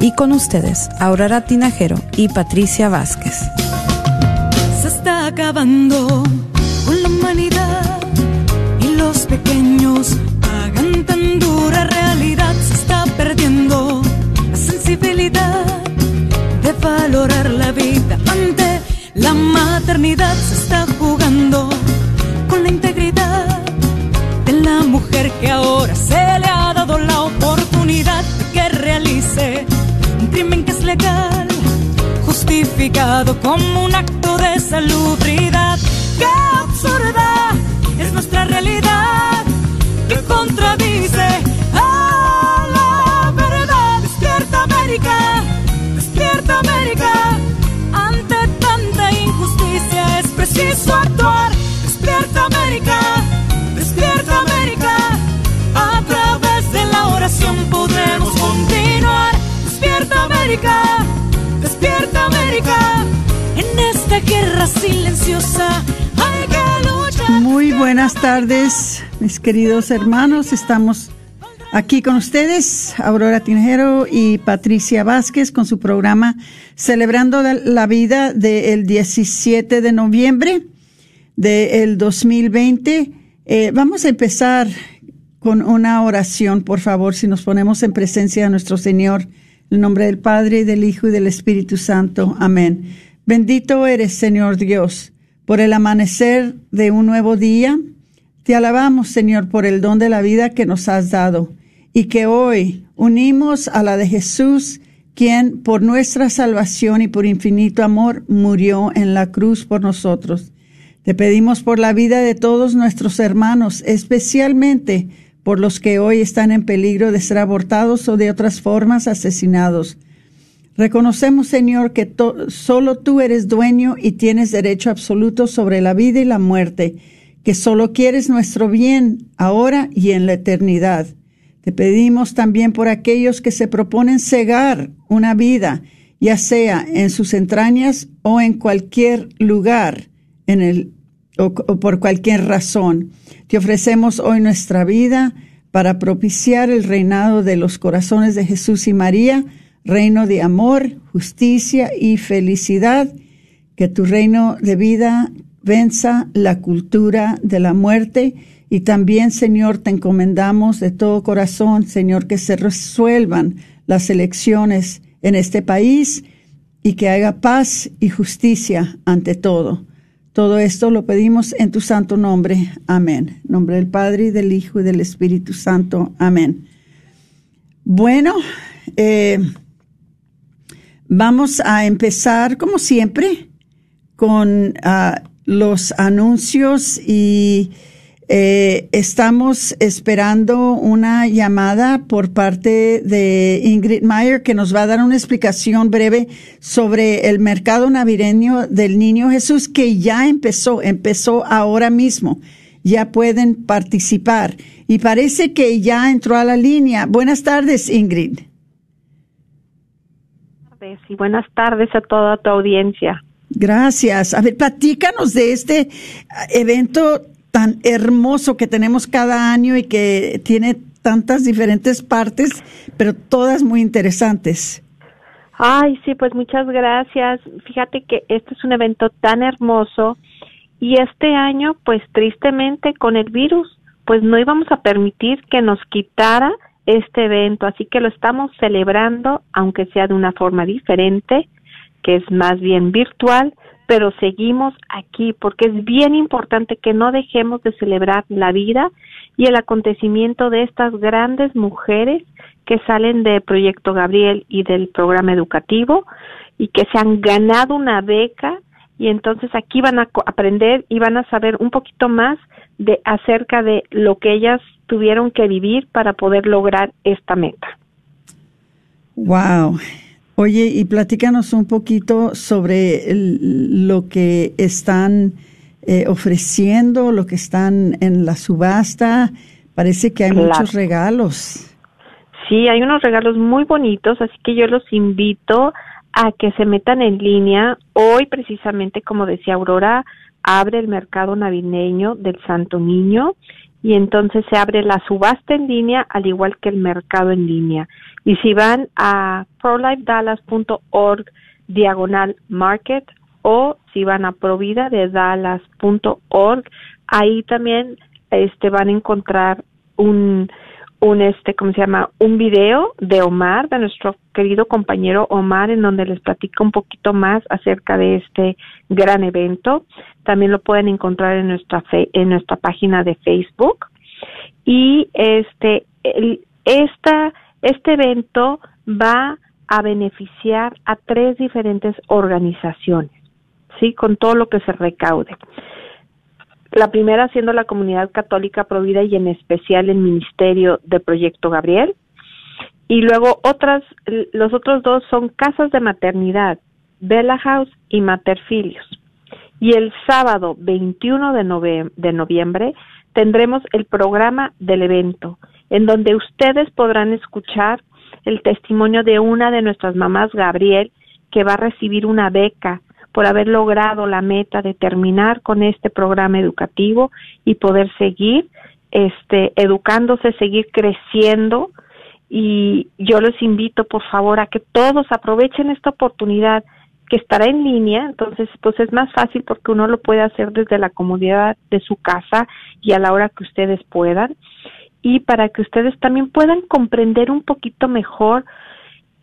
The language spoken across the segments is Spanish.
Y con ustedes, Aurora Tinajero y Patricia Vázquez. Se está acabando con la humanidad y los pequeños pagan tan dura realidad. Se está perdiendo la sensibilidad de valorar la vida ante la maternidad. Se está jugando con la integridad de la mujer que ahora se le ha dado la oportunidad de que realice crimen que es legal, justificado como un acto de salubridad. ¡Qué absurda es nuestra realidad! Que contradice a la verdad. Despierta América, despierta América. Ante tanta injusticia es preciso actuar. Despierta América, despierta América. A través de la oración podremos continuar. América, despierta América. En esta guerra silenciosa hay que luchar. Muy buenas tardes, mis queridos hermanos. Estamos aquí con ustedes, Aurora Tinajero y Patricia Vázquez, con su programa Celebrando la Vida del 17 de noviembre del 2020. Eh, vamos a empezar con una oración, por favor, si nos ponemos en presencia de nuestro Señor, el nombre del Padre, y del Hijo y del Espíritu Santo. Amén. Bendito eres, Señor Dios, por el amanecer de un nuevo día. Te alabamos, Señor, por el don de la vida que nos has dado y que hoy unimos a la de Jesús, quien por nuestra salvación y por infinito amor murió en la cruz por nosotros. Te pedimos por la vida de todos nuestros hermanos, especialmente por los que hoy están en peligro de ser abortados o de otras formas asesinados. Reconocemos, Señor, que solo tú eres dueño y tienes derecho absoluto sobre la vida y la muerte, que solo quieres nuestro bien ahora y en la eternidad. Te pedimos también por aquellos que se proponen cegar una vida, ya sea en sus entrañas o en cualquier lugar, en el, o, por cualquier razón. Te ofrecemos hoy nuestra vida para propiciar el reinado de los corazones de Jesús y María, reino de amor, justicia y felicidad, que tu reino de vida venza la cultura de la muerte y también, Señor, te encomendamos de todo corazón, Señor, que se resuelvan las elecciones en este país y que haga paz y justicia ante todo. Todo esto lo pedimos en tu santo nombre. Amén. En nombre del Padre, y del Hijo y del Espíritu Santo. Amén. Bueno, eh, Vamos a empezar, como siempre, con uh, los anuncios y eh, estamos esperando una llamada por parte de Ingrid Meyer que nos va a dar una explicación breve sobre el mercado navideño del Niño Jesús que ya empezó, empezó ahora mismo. Ya pueden participar. Y parece que ya entró a la línea. Buenas tardes, Ingrid y buenas tardes a toda tu audiencia. Gracias. A ver, platícanos de este evento tan hermoso que tenemos cada año y que tiene tantas diferentes partes, pero todas muy interesantes. Ay, sí, pues muchas gracias. Fíjate que este es un evento tan hermoso y este año, pues tristemente con el virus, pues no íbamos a permitir que nos quitara este evento, así que lo estamos celebrando, aunque sea de una forma diferente, que es más bien virtual, pero seguimos aquí porque es bien importante que no dejemos de celebrar la vida y el acontecimiento de estas grandes mujeres que salen de Proyecto Gabriel y del programa educativo y que se han ganado una beca y entonces aquí van a aprender y van a saber un poquito más de acerca de lo que ellas tuvieron que vivir para poder lograr esta meta. Wow. Oye, y platícanos un poquito sobre lo que están eh, ofreciendo, lo que están en la subasta. Parece que hay muchos regalos. Sí, hay unos regalos muy bonitos, así que yo los invito a que se metan en línea. Hoy, precisamente, como decía Aurora, abre el mercado navideño del Santo Niño y entonces se abre la subasta en línea al igual que el mercado en línea. Y si van a prolifedallas.org diagonal market o si van a provida de ahí también este van a encontrar un un este cómo se llama un video de Omar de nuestro querido compañero Omar en donde les platica un poquito más acerca de este gran evento. También lo pueden encontrar en nuestra en nuestra página de Facebook. Y este el, esta este evento va a beneficiar a tres diferentes organizaciones sí con todo lo que se recaude la primera siendo la comunidad católica provida y en especial el ministerio de Proyecto Gabriel. Y luego otras, los otros dos son casas de maternidad, Bella House y Materfilios. Y el sábado 21 de, de noviembre tendremos el programa del evento, en donde ustedes podrán escuchar el testimonio de una de nuestras mamás, Gabriel, que va a recibir una beca por haber logrado la meta de terminar con este programa educativo y poder seguir este educándose, seguir creciendo. Y yo les invito por favor a que todos aprovechen esta oportunidad que estará en línea, entonces pues es más fácil porque uno lo puede hacer desde la comodidad de su casa y a la hora que ustedes puedan. Y para que ustedes también puedan comprender un poquito mejor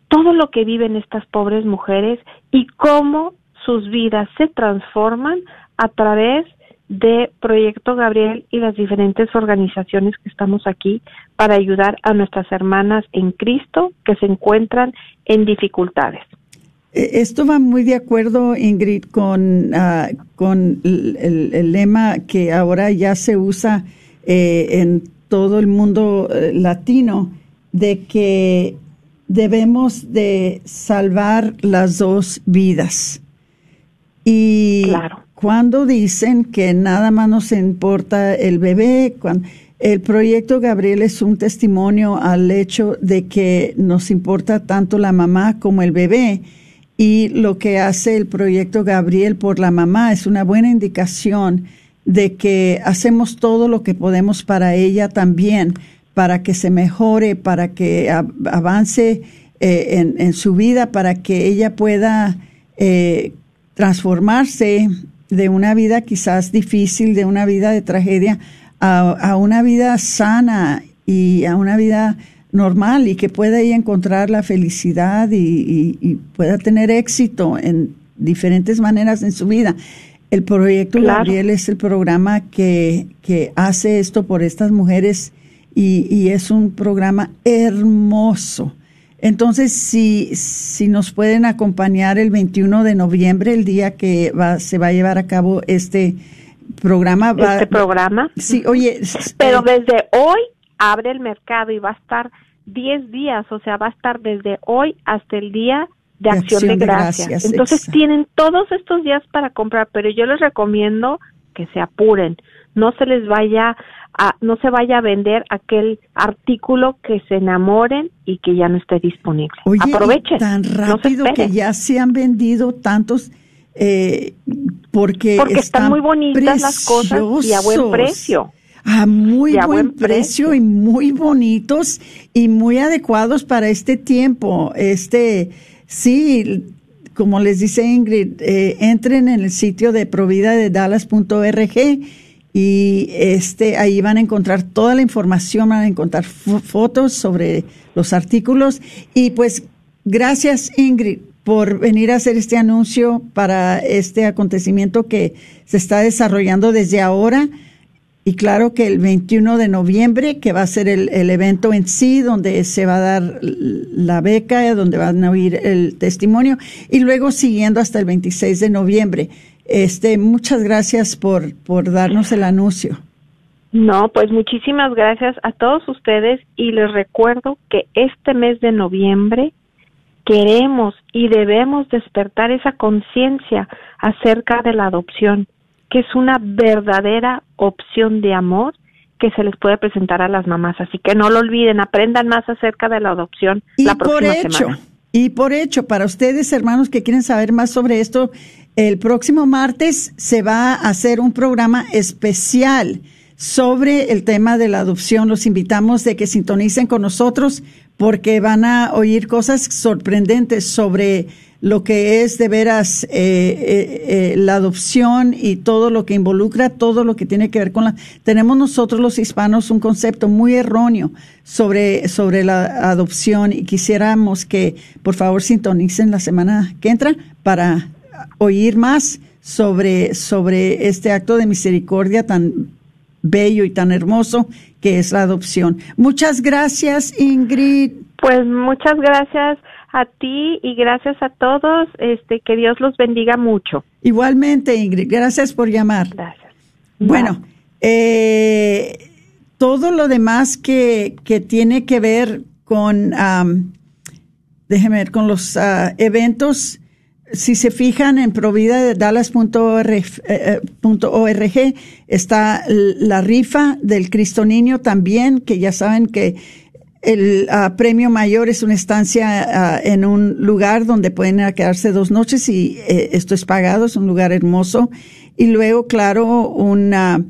todo lo que viven estas pobres mujeres y cómo sus vidas se transforman a través de Proyecto Gabriel y las diferentes organizaciones que estamos aquí para ayudar a nuestras hermanas en Cristo que se encuentran en dificultades. E, esto va muy de acuerdo, Ingrid, con, ah, el, lema que ahora ya se usa eh, en todo el mundo eh, latino, de que debemos de salvar las dos vidas. Y cuando dicen que nada más nos importa el bebé, cuando, el proyecto Gabriel es un testimonio al hecho de que nos importa tanto la mamá como el bebé. Y lo que hace el proyecto Gabriel por la mamá es una buena indicación de que hacemos todo lo que podemos para ella también, para que se mejore, para que avance eh, en, su vida, para que ella pueda eh, transformarse de una vida quizás difícil, de una vida de tragedia, a, una vida sana y a una vida normal y que pueda encontrar la felicidad y, pueda tener éxito en diferentes maneras en su vida. El proyecto Gabriel es el programa que, que hace esto por estas mujeres y, y es un programa hermoso entonces, si, si nos pueden acompañar el 21 de noviembre, el día que va, se va a llevar a cabo este programa. este programa. Sí, oye. Pero desde hoy abre el mercado y va a estar 10 días, o sea, va a estar desde hoy hasta el día de, acción, de, gracias. Entonces tienen todos estos días para comprar, pero yo les recomiendo que se apuren, no se les vaya no se vaya a vender aquel artículo que se enamoren y que ya no esté disponible. Oye, Aprovechen. Tan rápido que ya se han vendido tantos. Eh, porque, porque están, muy bonitas las cosas y a buen precio. A muy buen, precio, y muy bonitos y muy adecuados para este tiempo. Este, sí, como les dice Ingrid, eh, entren en el sitio de provida de dallas.org y este ahí van a encontrar toda la información, van a encontrar fotos sobre los artículos y pues gracias Ingrid por venir a hacer este anuncio para este acontecimiento que se está desarrollando desde ahora y claro que el 21 de noviembre, que va a ser el, el evento en sí, donde se va a dar la beca, donde van a oír el testimonio, y luego siguiendo hasta el 26 de noviembre. Este, muchas gracias por, por darnos el anuncio. No, pues muchísimas gracias a todos ustedes y les recuerdo que este mes de noviembre queremos y debemos despertar esa conciencia acerca de la adopción, que es una verdadera opción de amor que se les puede presentar a las mamás. Así que no lo olviden, aprendan más acerca de la adopción y la por próxima hecho, semana. Y por hecho, para ustedes, hermanos, que quieren saber más sobre esto, el próximo martes se va a hacer un programa especial sobre el tema de la adopción. Los invitamos de que sintonicen con nosotros porque van a oír cosas sorprendentes sobre lo que es de veras eh, eh, eh, la adopción y todo lo que involucra, todo lo que tiene que ver con la... Tenemos nosotros los hispanos un concepto muy erróneo sobre, sobre la adopción y quisiéramos que por favor sintonicen la semana que entra para oír más sobre, sobre este acto de misericordia tan bello y tan hermoso que es la adopción. Muchas gracias, Ingrid. Pues muchas gracias a ti y gracias a todos. Este, que Dios los bendiga mucho. Igualmente, Ingrid, gracias por llamar. Gracias. Bueno, eh, todo lo demás que, que tiene que ver con, um, déjeme ver, con los uh, eventos, si se fijan en provida de dallas.org eh, eh está la rifa del Cristo Niño también, que ya saben que el premio mayor es una estancia uh, en un lugar donde pueden quedarse dos noches y eh, esto es pagado, es un lugar hermoso. Y luego, claro, una,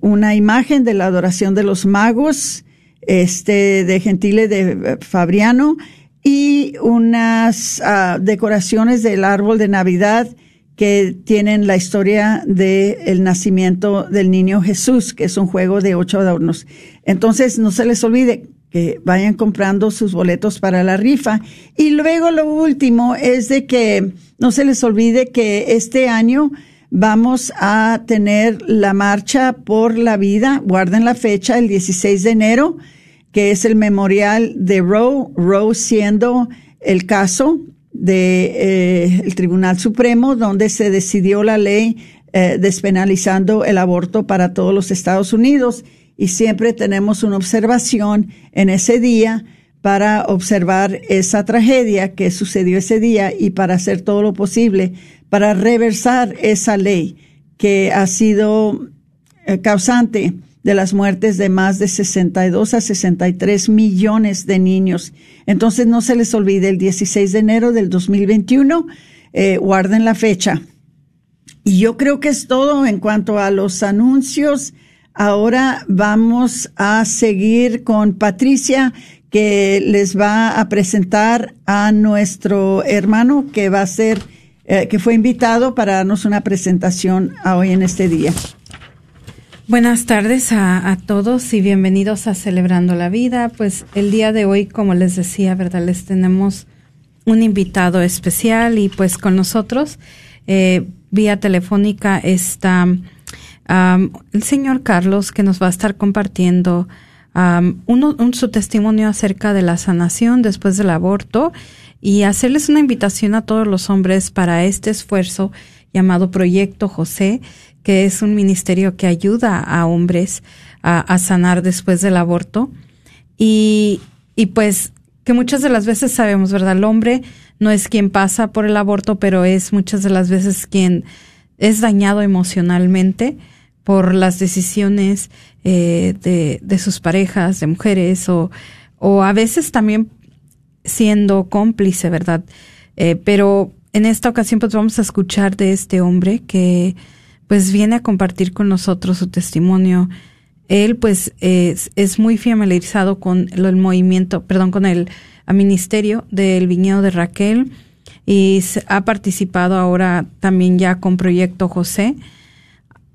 una imagen de la adoración de los magos, este, de Gentile de Fabriano, y unas uh, decoraciones del árbol de Navidad que tienen la historia del el nacimiento del niño Jesús, que es un juego de ocho adornos. Entonces, no se les olvide que vayan comprando sus boletos para la rifa. Y luego lo último es de que no se les olvide que este año vamos a tener la marcha por la vida, guarden la fecha, el 16 de enero, que es el memorial de Roe, Roe siendo el caso de eh, Tribunal Supremo donde se decidió la ley eh, despenalizando el aborto para todos los Estados Unidos. Y siempre tenemos una observación en ese día para observar esa tragedia que sucedió ese día y para hacer todo lo posible para reversar esa ley que ha sido eh, causante de las muertes de más de 62 a 63 millones de niños. Entonces no se les olvide el 16 de enero del 2021, eh, guarden la fecha. Y yo creo que es todo en cuanto a los anuncios. Ahora vamos a seguir con Patricia, que les va a presentar a nuestro hermano que va a ser, eh, que fue invitado para darnos una presentación hoy en este día. Buenas tardes a, todos y bienvenidos a Celebrando la Vida. Pues el día de hoy, como les decía, ¿verdad? Les tenemos un invitado especial y pues con nosotros, eh, vía telefónica, está el señor Carlos que nos va a estar compartiendo su testimonio acerca de la sanación después del aborto y hacerles una invitación a todos los hombres para este esfuerzo llamado Proyecto José, que es un ministerio que ayuda a hombres a, sanar después del aborto. Y, y pues que muchas de las veces sabemos, ¿verdad? El hombre no es quien pasa por el aborto, pero es muchas de las veces quien es dañado emocionalmente por las decisiones eh, de, de, sus parejas, de mujeres, o, o a veces también siendo cómplice, ¿verdad? Eh, pero en esta ocasión pues vamos a escuchar de este hombre que pues viene a compartir con nosotros su testimonio. Él pues es, es muy familiarizado con el movimiento, perdón, con el ministerio del viñedo de Raquel y ha participado ahora también ya con Proyecto José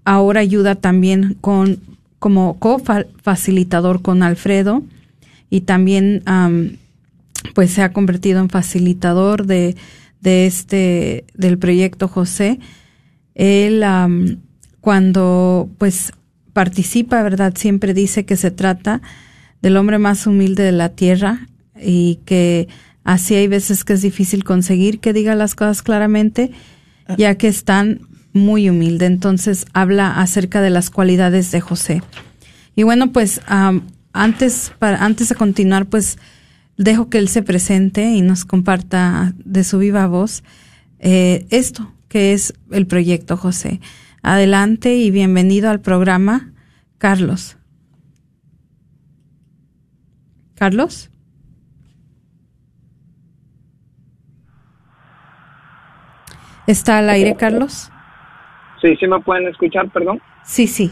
ahora ayuda también con como co-facilitador con Alfredo y también pues se ha convertido en facilitador de, de este del proyecto José. Él um, cuando pues participa, ¿verdad? Siempre dice que se trata del hombre más humilde de la tierra y que así hay veces que es difícil conseguir que diga las cosas claramente, ya que están muy humilde. Entonces habla acerca de las cualidades de José. Y bueno, pues um, antes, para, antes de continuar, pues dejo que él se presente y nos comparta de su viva voz eh, esto que es el proyecto José. Adelante y bienvenido al programa, Carlos. Carlos. ¿Está al aire, Carlos? Sí, sí me pueden escuchar, perdón. Sí, sí.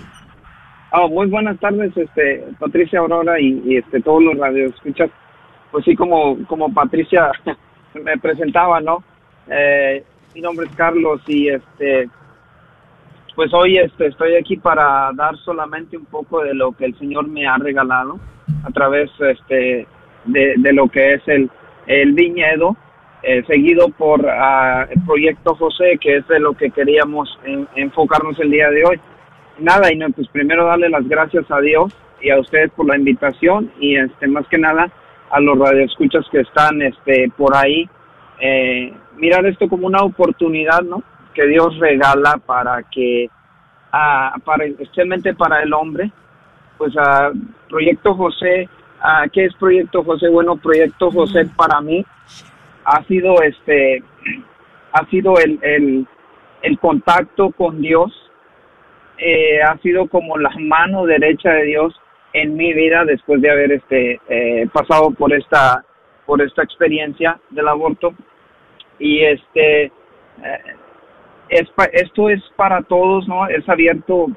Oh, muy buenas tardes, este, Patricia Aurora y, este, todos los radioescuchas. Pues sí, como, como Patricia me presentaba, ¿no? Eh, mi nombre es Carlos y este, pues hoy este, estoy aquí para dar solamente un poco de lo que el Señor me ha regalado a través este, de, de lo que es el, el viñedo eh, seguido por uh, el proyecto José, que es de lo que queríamos enfocarnos el día de hoy. Nada, y no, pues primero darle las gracias a Dios y a ustedes por la invitación y este más que nada a los radioescuchas que están este por ahí eh, mirar esto como una oportunidad no que Dios regala para que para especialmente para el hombre pues a proyecto José qué es proyecto José bueno proyecto José para mí ha sido este ha sido el, el, el contacto con Dios eh, ha sido como la mano derecha de Dios en mi vida después de haber este eh, pasado por esta por esta experiencia del aborto y este eh, es esto es para todos no es abierto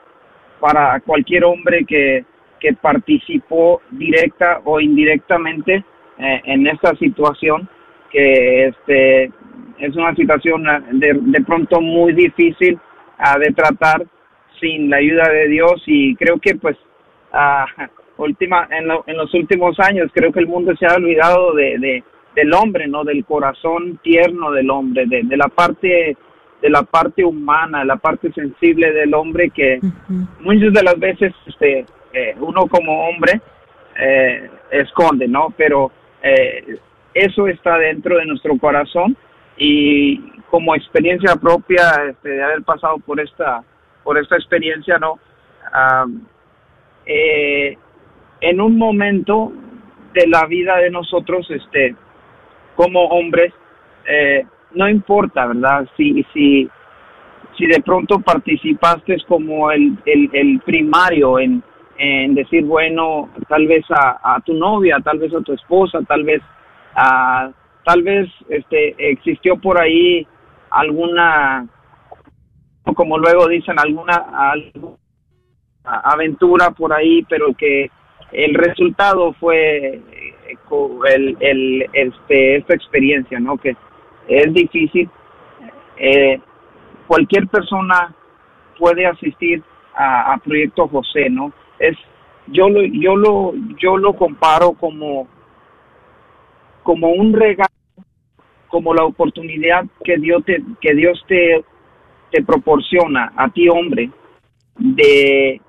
para cualquier hombre que que participó directa o indirectamente en esta situación que este es una situación de, de pronto muy difícil uh, de tratar sin la ayuda de Dios y creo que pues uh, última en, lo, en, los últimos años creo que el mundo se ha olvidado de, de del hombre no del corazón tierno del hombre de, de, la parte de la parte humana de la parte sensible del hombre que uh -huh. muchas de las veces este eh, uno como hombre eh, esconde no pero eh, eso está dentro de nuestro corazón y como experiencia propia este, de haber pasado por esta por esta experiencia no um, en un momento de la vida de nosotros este como hombres eh, no importa verdad si si si de pronto participaste como el, el, el primario en, en decir bueno tal vez a, a tu novia tal vez a tu esposa tal vez Uh, tal vez este existió por ahí alguna como luego dicen alguna, alguna aventura por ahí pero que el resultado fue el, el este esta experiencia no que es difícil. Eh, cualquier persona puede asistir a, a proyecto José no es yo lo yo lo yo lo comparo como como un regalo, como la oportunidad que Dios te, que Dios te, te proporciona a ti hombre de,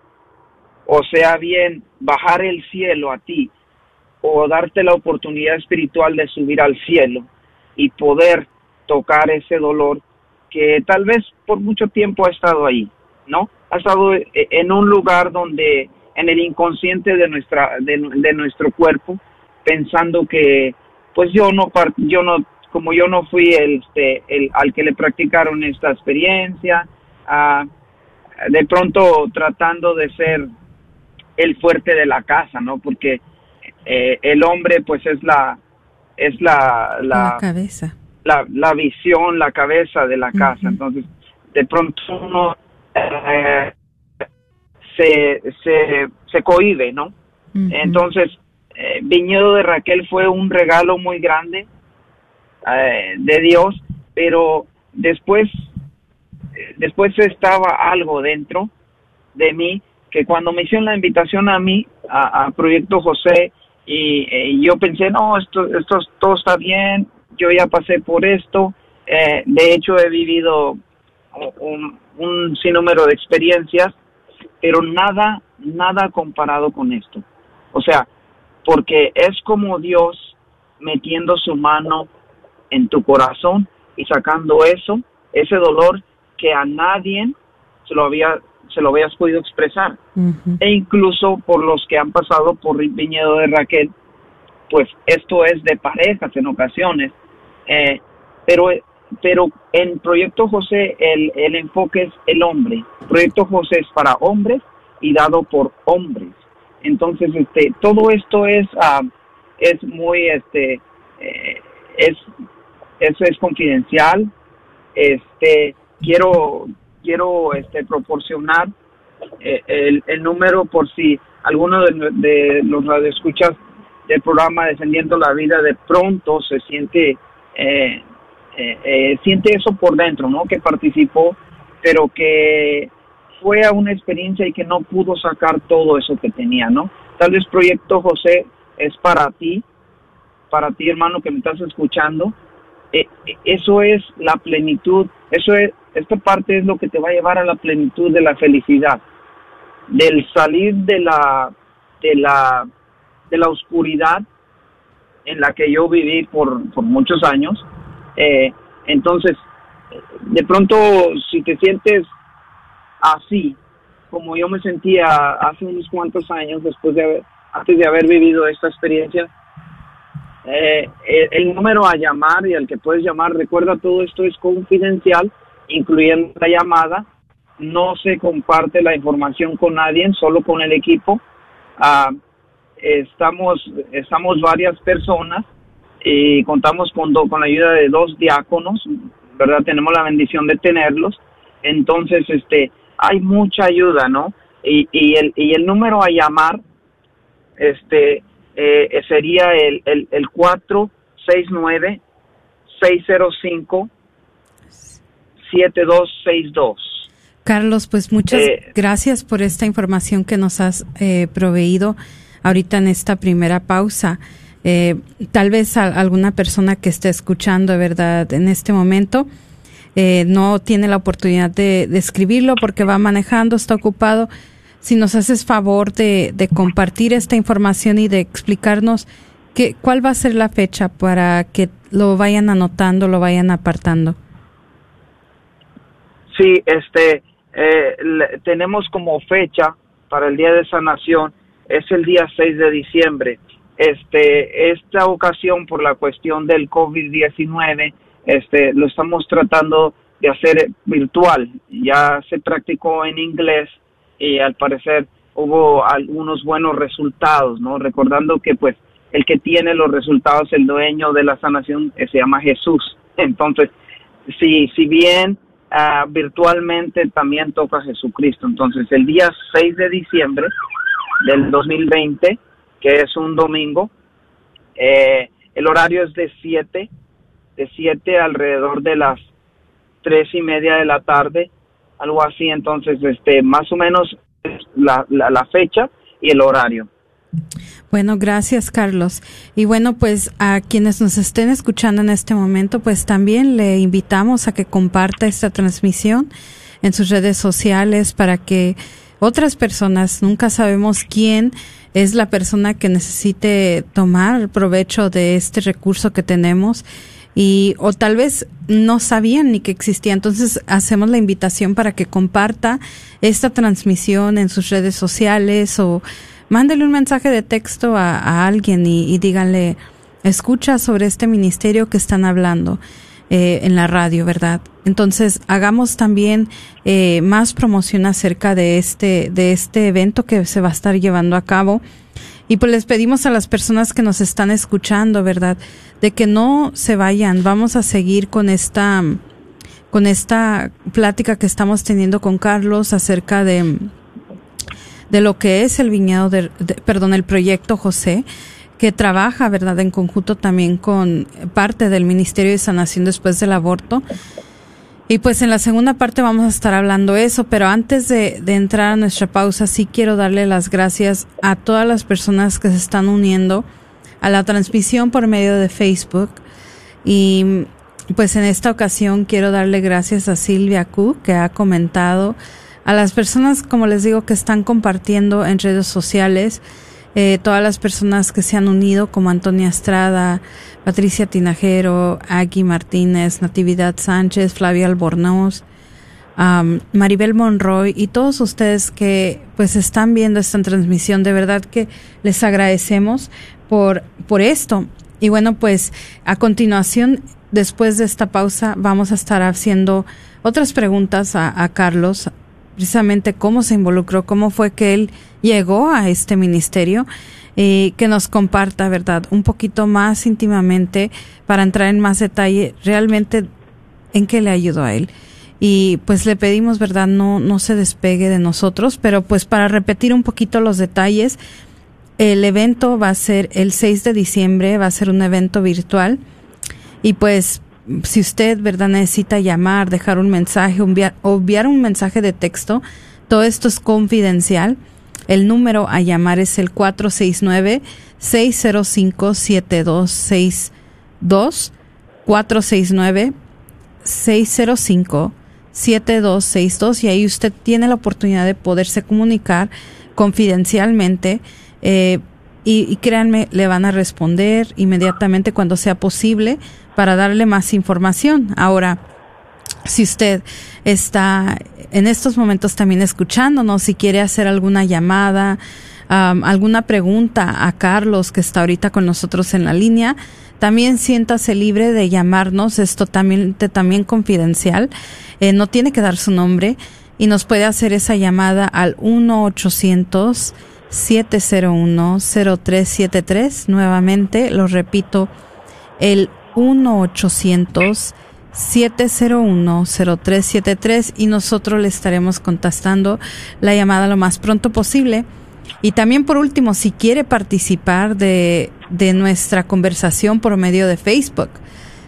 o sea bien, bajar el cielo a ti o darte la oportunidad espiritual de subir al cielo y poder tocar ese dolor que tal vez por mucho tiempo ha estado ahí, ¿no? Ha estado en un lugar donde en el inconsciente de nuestra de, nuestro cuerpo pensando que pues yo no yo no como yo no fui el, este, el al que le practicaron esta experiencia uh, de pronto tratando de ser el fuerte de la casa no porque eh, el hombre pues es la es la la, la cabeza la, la, visión la cabeza de la casa uh -huh. entonces de pronto uno eh, se se se cohibe no uh -huh. entonces eh, Viñedo de Raquel fue un regalo muy grande eh, de Dios, pero después, después estaba algo dentro de mí que cuando me hicieron la invitación a mí, a, a Proyecto José, y, y, yo pensé, no, esto, esto todo está bien, yo ya pasé por esto, eh, de hecho he vivido un, un sinnúmero de experiencias, pero nada, nada comparado con esto. O sea, porque es como Dios metiendo su mano en tu corazón y sacando eso, ese dolor que a nadie se lo había se lo habías podido expresar. Uh -huh. E incluso por los que han pasado por el viñedo de Raquel, pues esto es de parejas en ocasiones, eh, pero, pero en Proyecto José el, el enfoque es el hombre. Proyecto José es para hombres y dado por hombres. Entonces, este, todo esto es, ah, es muy, este, eh, es, eso es confidencial. Este, quiero, quiero, este, proporcionar eh, el, el, número por si alguno de, de los radioescuchas del programa Defendiendo la Vida de pronto se siente, eh, eh, siente eso por dentro, ¿no? Que participó, pero que fue a una experiencia y que no pudo sacar todo eso que tenía, ¿no? Tal vez Proyecto José es para ti, para ti hermano que me estás escuchando. Eh, eso es la plenitud, eso es, esta parte es lo que te va a llevar a la plenitud de la felicidad, del salir de la, de la, de la oscuridad en la que yo viví por, por muchos años. Eh, entonces, de pronto, si te sientes así como yo me sentía hace unos cuantos años después de haber, antes de haber vivido esta experiencia. Eh, el, número a llamar y al que puedes llamar, recuerda todo esto es confidencial, incluyendo la llamada. No se comparte la información con nadie, solo con el equipo. Ah, estamos, estamos varias personas y contamos con, con la ayuda de dos diáconos, ¿verdad? Tenemos la bendición de tenerlos. Entonces, este, hay mucha ayuda, ¿no? Y, y, el, y el número a llamar este eh, sería el, el, el 469 605 7262. Carlos, pues muchas eh, gracias por esta información que nos has eh, proveído ahorita en esta primera pausa. Eh, tal vez a, alguna persona que esté escuchando, ¿verdad? En este momento, eh, no tiene la oportunidad de, escribirlo porque va manejando, está ocupado. Si nos haces favor de, compartir esta información y de explicarnos qué, cuál va a ser la fecha para que lo vayan anotando, lo vayan apartando. Sí, este, eh, tenemos como fecha para el Día de Sanación, es el día 6 de diciembre. Este, esta ocasión por la cuestión del COVID-19 este, lo estamos tratando de hacer virtual. Ya se practicó en inglés y al parecer hubo algunos buenos resultados, ¿no? Recordando que pues el que tiene los resultados, el dueño de la sanación, eh, se llama Jesús. Entonces, si, si bien uh, virtualmente también toca Jesucristo. Entonces, el día 6 de diciembre del 2020, que es un domingo, eh, el horario es de 7 de 7 alrededor de las tres y media de la tarde, algo así. Entonces, este, más o menos la, la, fecha y el horario. Bueno, gracias Carlos. Y bueno, pues a quienes nos estén escuchando en este momento, pues también le invitamos a que comparta esta transmisión en sus redes sociales para que otras personas, nunca sabemos quién es la persona que necesite tomar provecho de este recurso que tenemos y o tal vez no sabían ni que existía. Entonces hacemos la invitación para que comparta esta transmisión en sus redes sociales o mándele un mensaje de texto a, alguien y, díganle, escucha sobre este ministerio que están hablando. Eh, en la radio, ¿verdad? Entonces, hagamos también eh, más promoción acerca de este, de este evento que se va a estar llevando a cabo y pues les pedimos a las personas que nos están escuchando, ¿verdad? De que no se vayan. Vamos a seguir con esta, con esta plática que estamos teniendo con Carlos acerca de, de lo que es el viñedo de, perdón, el proyecto José que trabaja, ¿verdad?, en conjunto también con parte del Ministerio de Sanación después del aborto y pues en la segunda parte vamos a estar hablando eso, pero antes de, entrar a nuestra pausa, sí quiero darle las gracias a todas las personas que se están uniendo a la transmisión por medio de Facebook. Y pues en esta ocasión quiero darle gracias a Silvia Q, que ha comentado, a las personas, como les digo, que están compartiendo en redes sociales, eh, todas las personas que se han unido, como Antonia Estrada, Patricia Tinajero, Agui Martínez, Natividad Sánchez, Flavia Albornoz, Maribel Monroy y todos ustedes que pues están viendo esta transmisión, de verdad que les agradecemos por, por esto. Y bueno, pues a continuación, después de esta pausa, vamos a estar haciendo otras preguntas a, a Carlos, precisamente cómo se involucró, cómo fue que él llegó a este ministerio eh, que nos comparta, ¿verdad? Un poquito más íntimamente para entrar en más detalle realmente en qué le ayudó a él. Y pues le pedimos, ¿verdad? No, no se despegue de nosotros, pero pues para repetir un poquito los detalles, el evento va a ser el 6 de diciembre, va a ser un evento virtual. Y pues si usted, ¿verdad? Necesita llamar, dejar un mensaje, enviar, o enviar un mensaje de texto, todo esto es confidencial el número a llamar es el 469-605-7262. 469-605-7262 y ahí usted tiene la oportunidad de poderse comunicar confidencialmente eh, y, créanme, le van a responder inmediatamente cuando sea posible para darle más información. Ahora, si usted está en estos momentos también escuchándonos, si quiere hacer alguna llamada, alguna pregunta a Carlos que está ahorita con nosotros en la línea, también siéntase libre de llamarnos, es totalmente también confidencial, eh, no tiene que dar su nombre. Y nos puede hacer esa llamada al 1-800-701-0373, nuevamente, lo repito, el 1 800 701-0373 y nosotros le estaremos contestando la llamada lo más pronto posible. Y también por último, si quiere participar de, de nuestra conversación por medio de Facebook,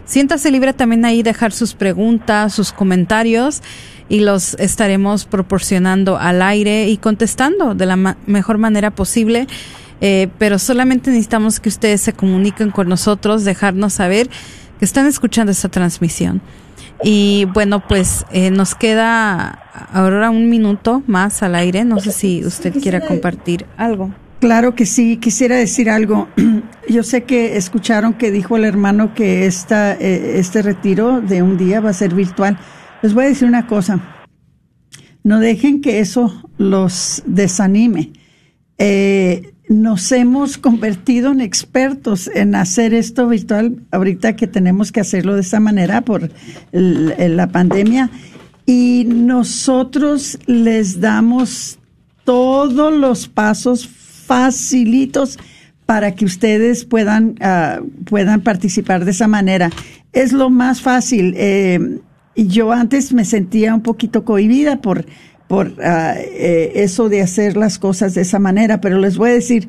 siéntase libre también ahí dejar sus preguntas, sus comentarios y los estaremos proporcionando al aire y contestando de la mejor manera posible. Eh, pero solamente necesitamos que ustedes se comuniquen con nosotros, dejarnos saber que están escuchando esta transmisión. Y bueno, pues eh, nos queda ahora un minuto más al aire. No sé si usted quiera compartir algo. Claro que sí, quisiera decir algo. Yo sé que escucharon que dijo el hermano que esta, eh, este retiro de un día va a ser virtual. Les voy a decir una cosa. No dejen que eso los desanime. Eh, nos hemos convertido en expertos en hacer esto virtual ahorita que tenemos que hacerlo de esta manera por la pandemia. Y nosotros les damos todos los pasos facilitos para que ustedes puedan uh, puedan participar de esa manera. Es lo más fácil. Eh, yo antes me sentía un poquito cohibida por por ah, eh, eso de hacer las cosas de esa manera, pero les voy a decir,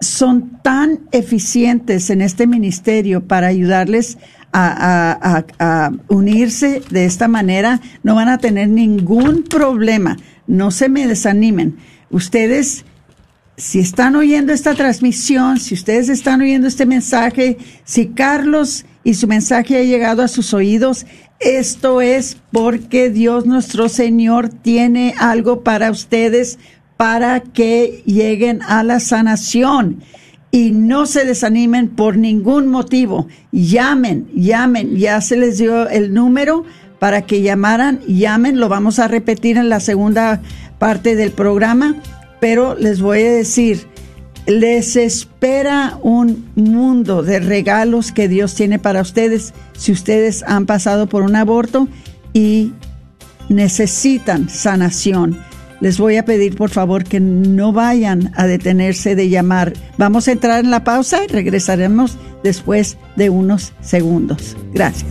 son tan eficientes en este ministerio para ayudarles a, a, unirse de esta manera, no van a tener ningún problema. No se me desanimen. Ustedes, si están oyendo esta transmisión, si ustedes están oyendo este mensaje, si Carlos y su mensaje ha llegado a sus oídos, esto es porque Dios nuestro Señor tiene algo para ustedes para que lleguen a la sanación. Y no se desanimen por ningún motivo. Llamen, llamen, ya se les dio el número para que llamaran, llamen, lo vamos a repetir en la segunda parte del programa, pero les voy a decir, les espera un mundo de regalos que Dios tiene para ustedes si ustedes han pasado por un aborto y necesitan sanación. Les voy a pedir por favor que no vayan a detenerse de llamar. Vamos a entrar en la pausa y regresaremos después de unos segundos. Gracias.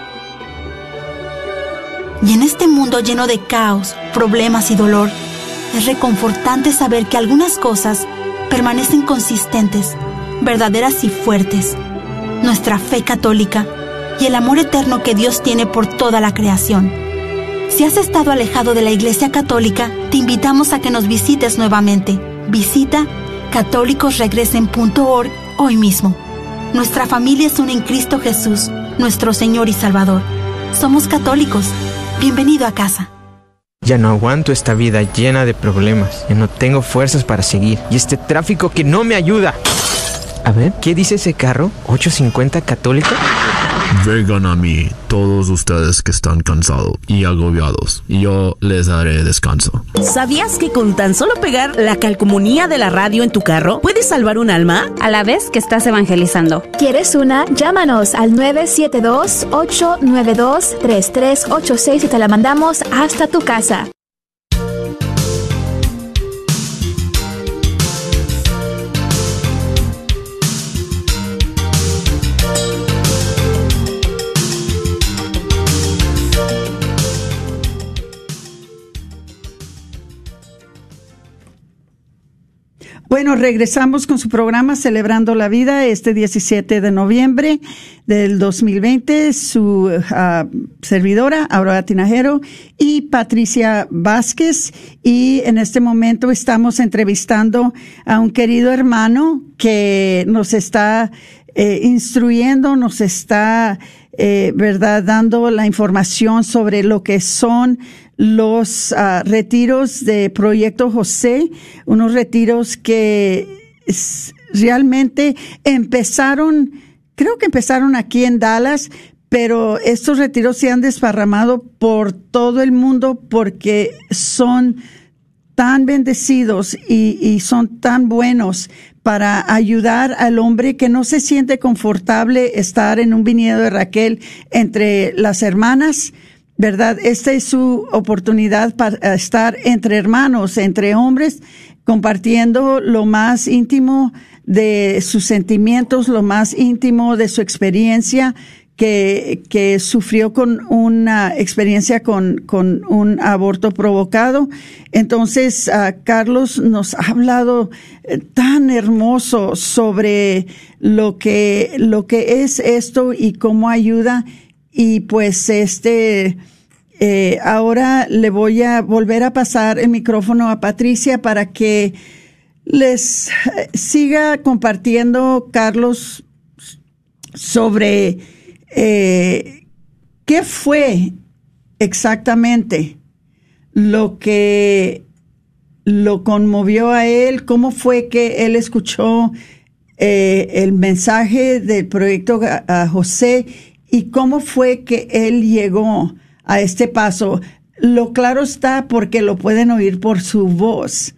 Y en este mundo lleno de caos, problemas y dolor, es reconfortante saber que algunas cosas permanecen consistentes, verdaderas y fuertes. Nuestra fe católica y el amor eterno que Dios tiene por toda la creación. Si has estado alejado de la Iglesia Católica, te invitamos a que nos visites nuevamente. Visita católicosregresen.org hoy mismo. Nuestra familia es una en Cristo Jesús, nuestro Señor y Salvador. Somos católicos. Bienvenido a casa. Ya no aguanto esta vida llena de problemas. Ya no tengo fuerzas para seguir. Y este tráfico que no me ayuda. A ver, ¿qué dice ese carro? ¿850 católico? Vengan a mí, todos ustedes que están cansados y agobiados, y yo les daré descanso. ¿Sabías que con tan solo pegar la calcomunía de la radio en tu carro puedes salvar un alma? A la vez que estás evangelizando. ¿Quieres una? Llámanos al 972-892-3386 y te la mandamos hasta tu casa. Bueno, regresamos con su programa Celebrando la Vida este 17 de noviembre del 2020. Su uh, servidora, Aurora Tinajero y Patricia Vázquez. Y en este momento estamos entrevistando a un querido hermano que nos está eh, instruyendo, nos está, eh, ¿verdad?, dando la información sobre lo que son los uh, retiros de Proyecto José, unos retiros que realmente empezaron, creo que empezaron aquí en Dallas, pero estos retiros se han desparramado por todo el mundo porque son tan bendecidos y, y, son tan buenos para ayudar al hombre que no se siente confortable estar en un viñedo de Raquel entre las hermanas, ¿verdad? Esta es su oportunidad para estar entre hermanos, entre hombres, compartiendo lo más íntimo de sus sentimientos, lo más íntimo de su experiencia que, que sufrió con una experiencia con, con un aborto provocado. Entonces, uh, Carlos nos ha hablado eh, tan hermoso sobre lo que, lo que es esto y cómo ayuda. Y pues este, eh, ahora le voy a volver a pasar el micrófono a Patricia para que les eh, siga compartiendo, Carlos, sobre eh, qué fue exactamente lo que lo conmovió a él, cómo fue que él escuchó el mensaje del proyecto a José y cómo fue que él llegó a este paso. Lo claro está porque lo pueden oír por su voz,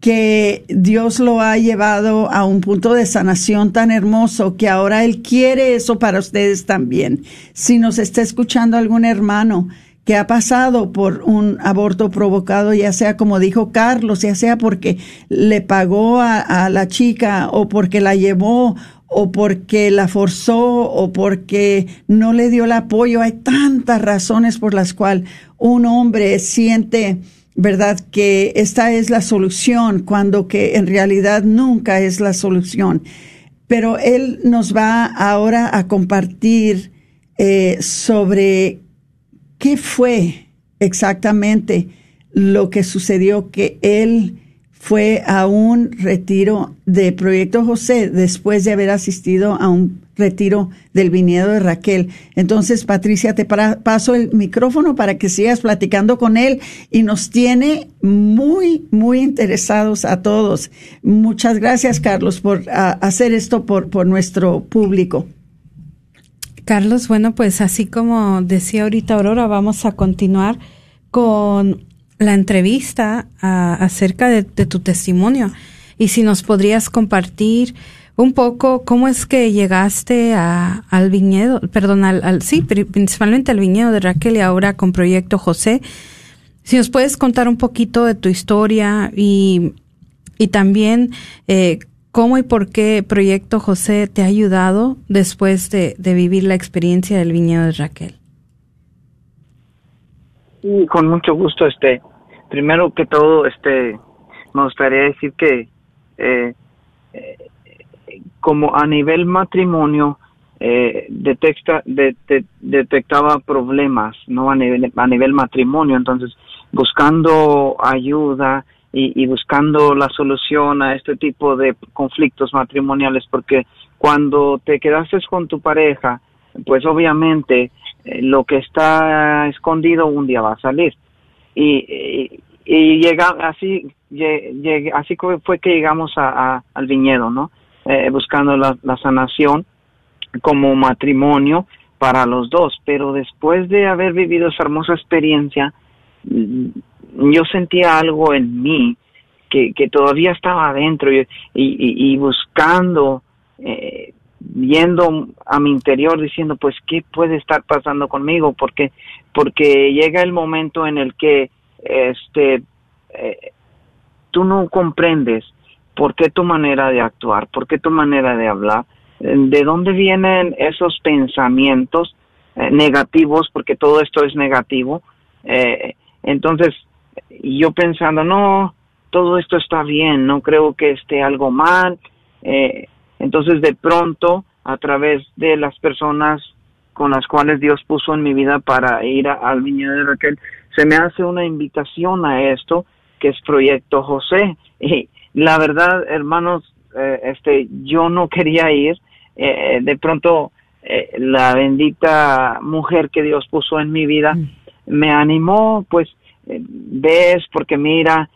que Dios lo ha llevado a un punto de sanación tan hermoso que ahora Él quiere eso para ustedes también. Si nos está escuchando algún hermano que ha pasado por un aborto provocado, ya sea como dijo Carlos, ya sea porque le pagó a, la chica o porque la llevó o porque la forzó o porque no le dio el apoyo. Hay tantas razones por las cuales un hombre siente, ¿verdad?, que esta es la solución cuando que en realidad nunca es la solución. Pero él nos va ahora a compartir eh, sobre qué fue exactamente lo que sucedió que él fue a un retiro de Proyecto José después de haber asistido a un retiro del viñedo de Raquel. Entonces, Patricia, te paso el micrófono para que sigas platicando con él y nos tiene muy, muy interesados a todos. Muchas gracias, Carlos, por hacer esto por, por nuestro público. Carlos, bueno, pues así como decía ahorita Aurora, vamos a continuar con la entrevista acerca de, tu testimonio y si nos podrías compartir un poco cómo es que llegaste al viñedo, perdón, al, sí, principalmente al viñedo de Raquel y ahora con Proyecto José. Si nos puedes contar un poquito de tu historia y, y también eh, cómo y por qué Proyecto José te ha ayudado después de, de vivir la experiencia del viñedo de Raquel. Con mucho gusto, este, primero que todo, este, me gustaría decir que eh, eh, como a nivel matrimonio eh, detecta, detectaba problemas, no a nivel a nivel matrimonio, entonces buscando ayuda y, y buscando la solución a este tipo de conflictos matrimoniales, porque cuando te quedaste con tu pareja, pues obviamente lo que está escondido un día va a salir. Y, y, llega así llegué, así fue que llegamos a, al viñedo no eh, buscando la, sanación como matrimonio para los dos pero después de haber vivido esa hermosa experiencia mm, yo sentía algo en mí que, que todavía estaba adentro y, y, y buscando eh, viendo a mi interior diciendo pues qué puede estar pasando conmigo porque porque llega el momento en el que este eh, tú no comprendes por qué tu manera de actuar por qué tu manera de hablar de dónde vienen esos pensamientos eh, negativos porque todo esto es negativo. Eh, entonces yo pensando no todo esto está bien no creo que esté algo mal entonces, de pronto, a través de las personas con las cuales Dios puso en mi vida para ir al viñedo de Raquel, se me hace una invitación a esto, que es Proyecto José. Y la verdad, hermanos, eh, este, yo no quería ir. Eh, de pronto, eh, la bendita mujer que Dios puso en mi vida mm. me animó, pues, ves, porque mira,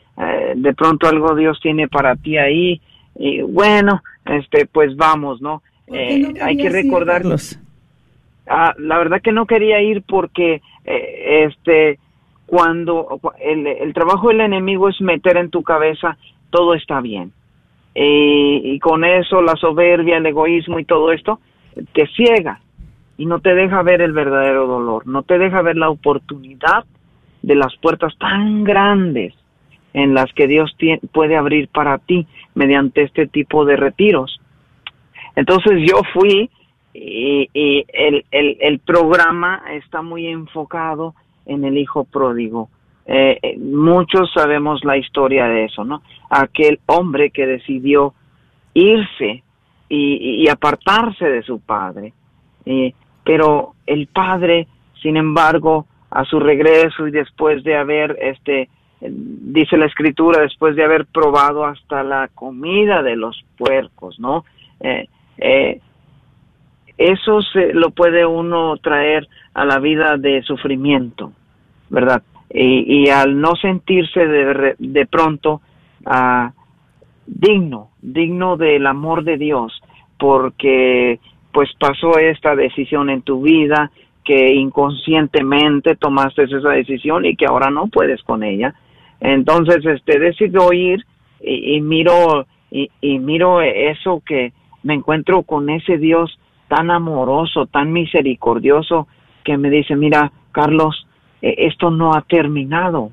de pronto algo Dios tiene para ti ahí. Y bueno, este, pues vamos, ¿no? Eh, hay que recordarlos. Ah, la verdad que no quería ir porque, eh, este, cuando el, el, trabajo del enemigo es meter en tu cabeza todo está bien. y con eso la soberbia, el egoísmo y todo esto te ciega y no te deja ver el verdadero dolor, no te deja ver la oportunidad de las puertas tan grandes en las que Dios puede abrir para ti mediante este tipo de retiros. Entonces yo fui y, el, el, programa está muy enfocado en el hijo pródigo. Eh, eh, muchos sabemos la historia de eso, ¿no? Aquel hombre que decidió irse y, apartarse de su padre. Pero el padre, sin embargo, a su regreso y después de haber este dice la escritura, después de haber probado hasta la comida de los puercos, ¿no? Eh, eh, eso se lo puede uno traer a la vida de sufrimiento, ¿verdad? Y, al no sentirse de, de pronto ah, digno, digno del amor de Dios, porque pues pasó esta decisión en tu vida, que inconscientemente tomaste esa decisión y que ahora no puedes con ella, entonces, este, decido ir y, miro, y, miro eso que me encuentro con ese Dios tan amoroso, tan misericordioso, que me dice, mira, Carlos, eh, esto no ha terminado.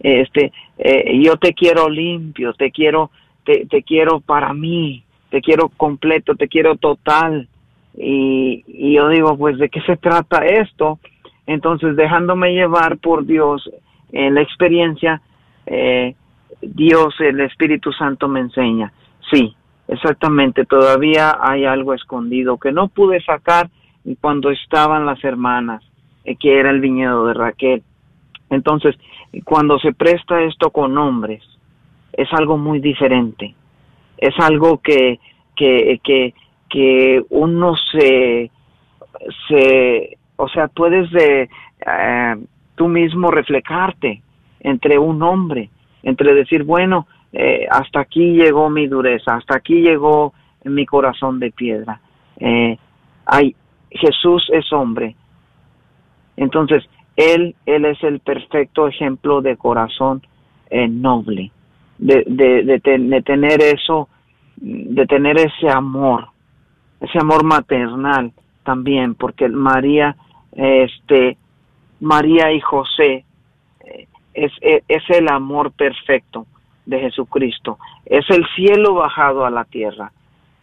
Este, eh, yo te quiero limpio, te quiero, te, te quiero para mí, te quiero completo, te quiero total. Y, y yo digo, pues, ¿de qué se trata esto? Entonces, dejándome llevar por Dios en la experiencia, eh, Dios, el Espíritu Santo me enseña. Sí, exactamente, todavía hay algo escondido que no pude sacar cuando estaban las hermanas, eh, que era el viñedo de Raquel. Entonces, cuando se presta esto con hombres, es algo muy diferente. Es algo que, que, que, uno se, se, o sea, puedes de, eh, tú mismo reflejarte entre un hombre, entre decir, bueno, eh, hasta aquí llegó mi dureza, hasta aquí llegó mi corazón de piedra. Eh, hay, Jesús es hombre. Entonces, él, él es el perfecto ejemplo de corazón eh, noble, de, de, de, tener eso, de tener ese amor, ese amor maternal también, porque María, este, María y José es, es, es el amor perfecto de Jesucristo, es el cielo bajado a la tierra.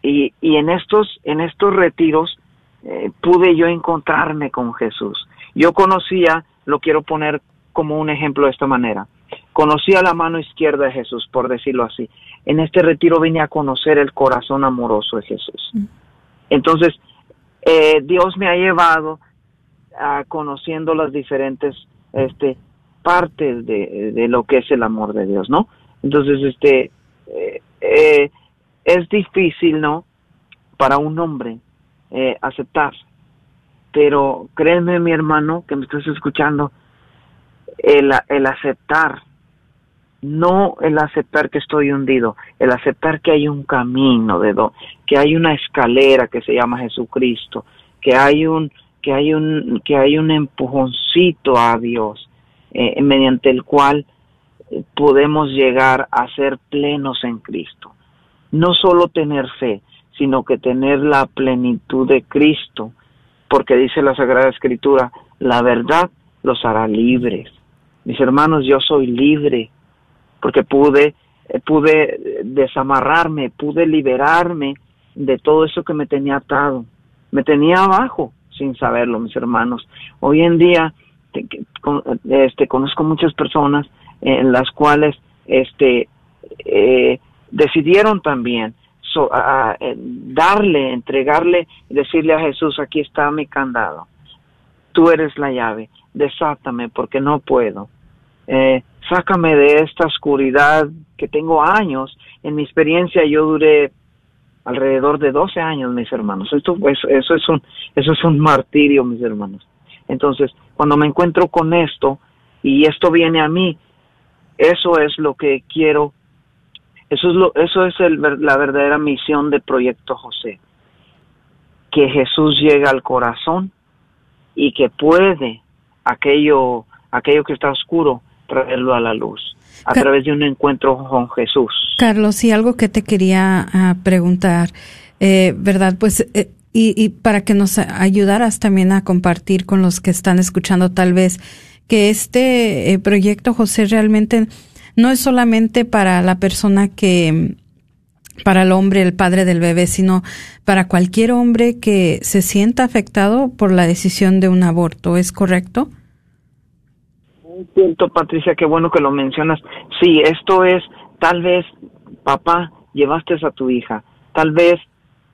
Y, y en estos, en estos retiros eh, pude yo encontrarme con Jesús. Yo conocía, lo quiero poner como un ejemplo de esta manera, conocía la mano izquierda de Jesús, por decirlo así. En este retiro vine a conocer el corazón amoroso de Jesús. Entonces, eh, Dios me ha llevado a conociendo las diferentes este, partes de, de, lo que es el amor de Dios, ¿no? Entonces, este, eh, eh, es difícil, ¿no? Para un hombre eh, aceptar. Pero créeme, mi hermano, que me estás escuchando, el, el aceptar, no el aceptar que estoy hundido, el aceptar que hay un camino, de do, que hay una escalera que se llama Jesucristo, que hay un que hay un que hay un empujoncito a Dios eh, mediante el cual podemos llegar a ser plenos en Cristo. No solo tener fe, sino que tener la plenitud de Cristo, porque dice la Sagrada Escritura, la verdad los hará libres. Mis hermanos, yo soy libre, porque pude, pude desamarrarme, pude liberarme de todo eso que me tenía atado, me tenía abajo sin saberlo, mis hermanos. Hoy en día este, conozco muchas personas en las cuales este eh, decidieron también so, a, darle, entregarle, decirle a Jesús, aquí está mi candado, tú eres la llave, desátame porque no puedo, eh, sácame de esta oscuridad que tengo años, en mi experiencia yo duré alrededor de 12 años, mis hermanos, Esto, eso, eso, es un, eso es un martirio, mis hermanos. Entonces, cuando me encuentro con esto y esto viene a mí, eso es lo que quiero, eso es, lo, eso es el, la verdadera misión del Proyecto José, que Jesús llega al corazón y que puede aquello, aquello que está oscuro traerlo a la luz a Car través de un encuentro con Jesús. Carlos, y algo que te quería uh, preguntar, eh, ¿verdad? Pues eh, y, y, para que nos ayudaras también a compartir con los que están escuchando tal vez que este eh, proyecto, José, realmente no es solamente para la persona que, para el hombre, el padre del bebé, sino para cualquier hombre que se sienta afectado por la decisión de un aborto. ¿Es correcto? Cierto, Patricia, qué bueno que lo mencionas. Sí, esto es, tal vez, papá, llevaste a tu hija, tal vez,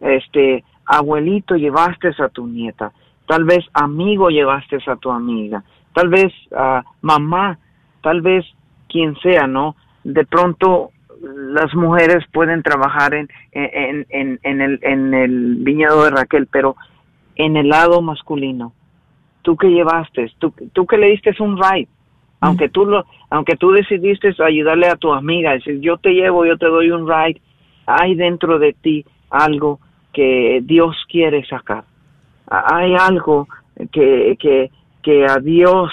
este, abuelito, llevaste a tu nieta, tal vez, amigo, llevaste a tu amiga, tal vez uh, mamá, tal vez quien sea, ¿no? De pronto las mujeres pueden trabajar en, en, en, en, el, en el viñedo de Raquel, pero en el lado masculino, tú que llevaste, tú, tú que le diste un ride, aunque tú lo, aunque tú decidiste ayudarle a tu amiga, decir yo te llevo, yo te doy un ride, hay dentro de ti algo que Dios quiere sacar, hay algo que, que, que a Dios,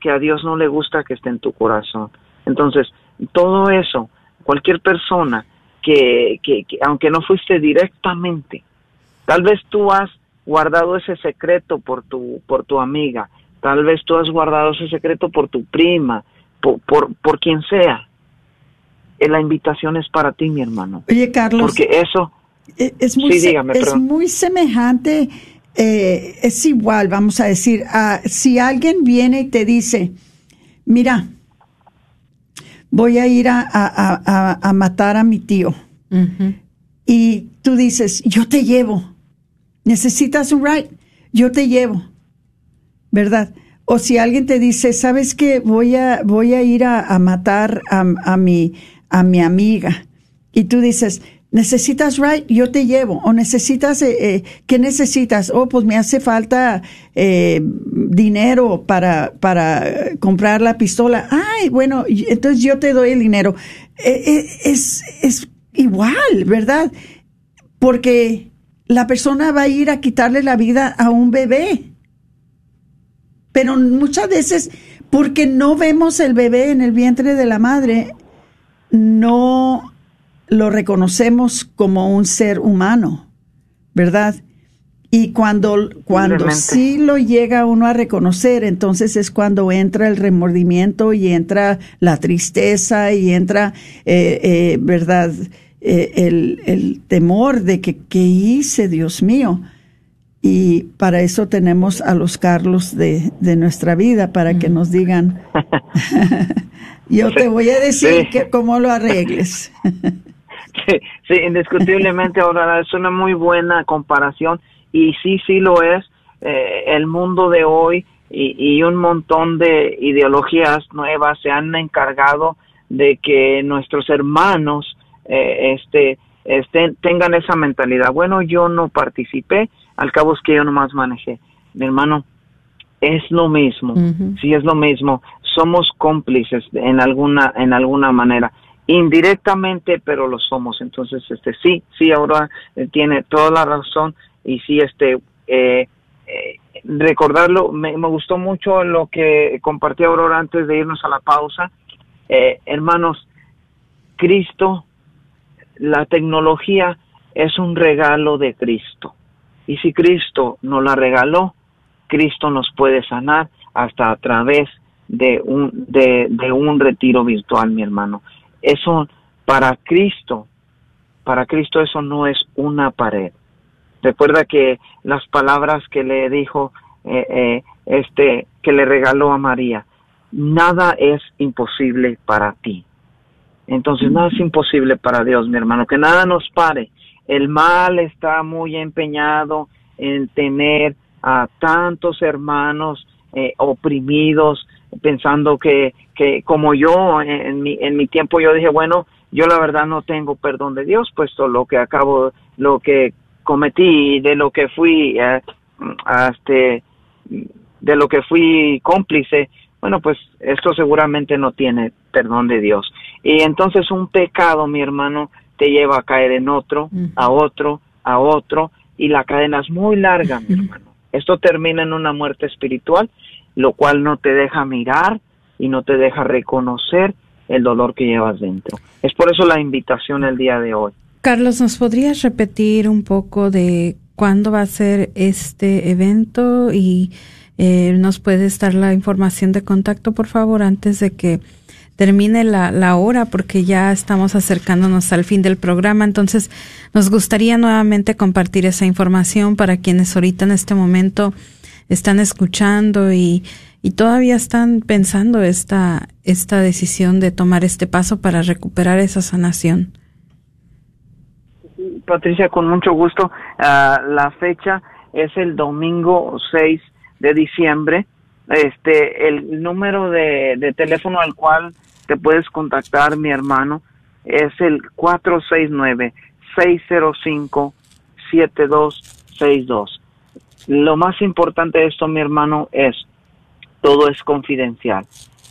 que a Dios no le gusta que esté en tu corazón. Entonces, todo eso, cualquier persona que, que, que, aunque no fuiste directamente, tal vez tú has guardado ese secreto por tu, por tu amiga, tal vez tú has guardado ese secreto por tu prima, por, por, por quien sea. La invitación es para ti, mi hermano. Oye, Carlos. Porque eso. Es muy, sí, dígame, es muy semejante eh, es igual, vamos a decir, uh, si alguien viene y te dice, mira, voy a ir a, a, a, a matar a mi tío, uh -huh. y tú dices, yo te llevo, necesitas un ride, yo te llevo, ¿verdad? O si alguien te dice, ¿sabes qué? Voy a, voy a ir a, matar a, a, mi, a mi amiga y tú dices, necesitas right, yo te llevo, o necesitas, eh, eh, ¿qué necesitas? Oh, pues me hace falta eh, dinero para, para comprar la pistola. Ay, bueno, entonces yo te doy el dinero. es, es igual, ¿verdad? Porque la persona va a ir a quitarle la vida a un bebé. Pero muchas veces, porque no vemos el bebé en el vientre de la madre, no lo reconocemos como un ser humano, ¿verdad? Y cuando, cuando sí lo llega uno a reconocer, entonces es cuando entra el remordimiento y entra la tristeza y entra, eh, eh, ¿verdad? Eh, el, el, temor de que, ¿qué hice, Dios mío? Y para eso tenemos a los Carlos de, de nuestra vida, para que nos digan, yo te voy a decir que cómo lo arregles. Sí, indiscutiblemente, ahora es una muy buena comparación y sí, sí lo es. Eh, el mundo de hoy y, un montón de ideologías nuevas se han encargado de que nuestros hermanos eh, este, estén, tengan esa mentalidad. Bueno, yo no participé, al cabo es que yo nomás manejé. Mi hermano, es lo mismo, sí es lo mismo. Somos cómplices en alguna, en alguna manera indirectamente, pero lo somos. Entonces, este sí, sí, ahora eh, tiene toda la razón y sí, este, eh, eh, recordarlo, me, gustó mucho lo que compartió Aurora antes de irnos a la pausa. hermanos, Cristo, la tecnología es un regalo de Cristo. Y si Cristo nos la regaló, Cristo nos puede sanar hasta a través de un, de un retiro virtual, mi hermano. Eso para Cristo, para Cristo eso no es una pared. Recuerda que las palabras que le dijo eh, eh, este que le regaló a María, nada es imposible para ti. Entonces nada es imposible para Dios, mi hermano, que nada nos pare. El mal está muy empeñado en tener a tantos hermanos eh, oprimidos, pensando que, que como yo en mi, en mi tiempo yo dije, bueno, yo la verdad no tengo perdón de Dios, puesto lo que acabo, lo que cometí, de lo que fui, eh, este, de lo que fui cómplice, bueno, pues esto seguramente no tiene perdón de Dios. Y entonces un pecado, mi hermano, te lleva a caer en otro, a otro, a otro, y la cadena es muy larga, mi hermano. Esto termina en una muerte espiritual lo cual no te deja mirar y no te deja reconocer el dolor que llevas dentro. Es por eso la invitación el día de hoy. Carlos, ¿nos podrías repetir un poco de cuándo va a ser este evento y eh, nos puedes dar la información de contacto, por favor, antes de que termine la, la hora, porque ya estamos acercándonos al fin del programa. Entonces, nos gustaría nuevamente compartir esa información para quienes ahorita en este momento están escuchando y, y todavía están pensando esta, esta decisión de tomar este paso para recuperar esa sanación. Patricia, con mucho gusto. Ah, la fecha es el domingo 6 de diciembre. Este, el número de, de teléfono al cual te puedes contactar, mi hermano, es el 469 605 7262 lo más importante de esto, mi hermano, es todo es confidencial.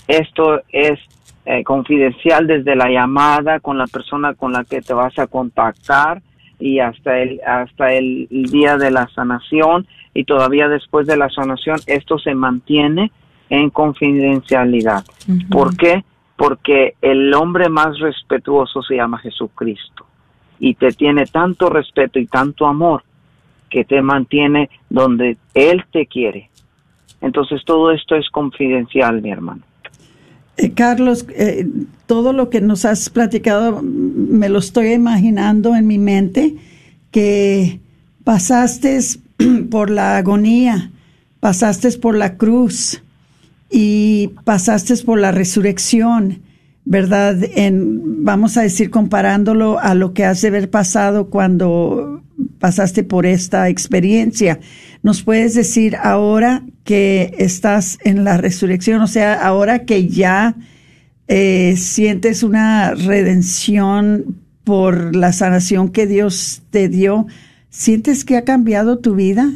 Esto es eh, confidencial desde la llamada con la persona con la que te vas a contactar y hasta el hasta el día de la sanación y todavía después de la sanación esto se mantiene en confidencialidad. ¿Por qué? Porque el hombre más respetuoso se llama Jesucristo y te tiene tanto respeto y tanto amor que te mantiene donde Él te quiere. Entonces todo esto es confidencial, mi hermano. Eh, Carlos, eh, todo lo que nos has platicado me lo estoy imaginando en mi mente, que pasaste por la agonía, pasaste por la cruz y pasaste por la resurrección, ¿verdad? En, vamos a decir, comparándolo a lo que has de haber pasado cuando pasaste por esta experiencia. ¿Nos puedes decir ahora que estás en la resurrección, o sea, ahora que ya eh, sientes una redención por la sanación que Dios te dio, ¿sientes que ha cambiado tu vida?